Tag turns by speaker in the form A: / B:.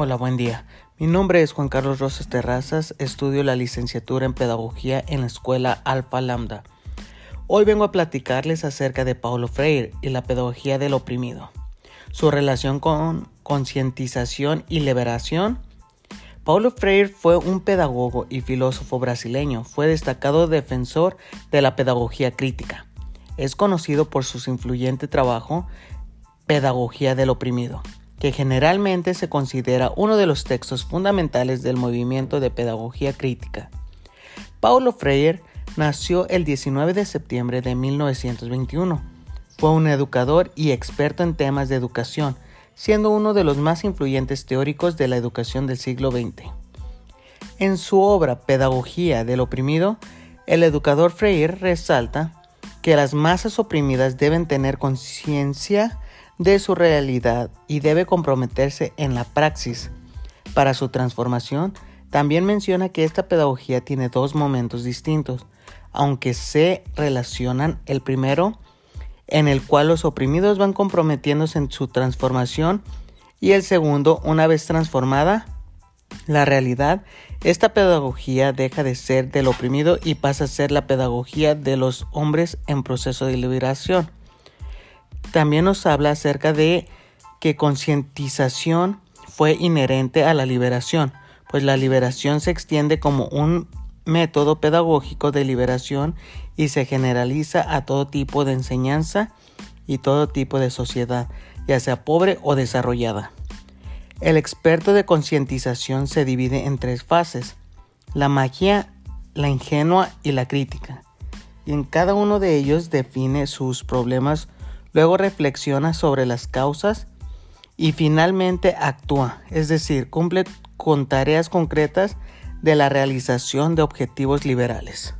A: Hola, buen día. Mi nombre es Juan Carlos Rosas Terrazas, estudio la licenciatura en Pedagogía en la Escuela Alfa Lambda. Hoy vengo a platicarles acerca de Paulo Freire y la pedagogía del oprimido, su relación con concientización y liberación. Paulo Freire fue un pedagogo y filósofo brasileño, fue destacado defensor de la pedagogía crítica. Es conocido por su influyente trabajo Pedagogía del oprimido que generalmente se considera uno de los textos fundamentales del movimiento de pedagogía crítica. Paulo Freire nació el 19 de septiembre de 1921. Fue un educador y experto en temas de educación, siendo uno de los más influyentes teóricos de la educación del siglo XX. En su obra Pedagogía del oprimido, el educador Freire resalta que las masas oprimidas deben tener conciencia de su realidad y debe comprometerse en la praxis. Para su transformación, también menciona que esta pedagogía tiene dos momentos distintos, aunque se relacionan. El primero, en el cual los oprimidos van comprometiéndose en su transformación, y el segundo, una vez transformada la realidad, esta pedagogía deja de ser del oprimido y pasa a ser la pedagogía de los hombres en proceso de liberación. También nos habla acerca de que concientización fue inherente a la liberación, pues la liberación se extiende como un método pedagógico de liberación y se generaliza a todo tipo de enseñanza y todo tipo de sociedad, ya sea pobre o desarrollada. El experto de concientización se divide en tres fases, la magia, la ingenua y la crítica, y en cada uno de ellos define sus problemas luego reflexiona sobre las causas y finalmente actúa, es decir, cumple con tareas concretas de la realización de objetivos liberales.